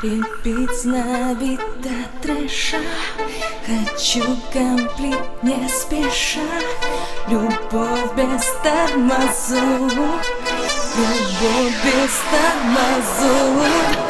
Прибить набито трэша. Хочу комплит не спеша. Любовь без тормозов Любовь без тормозов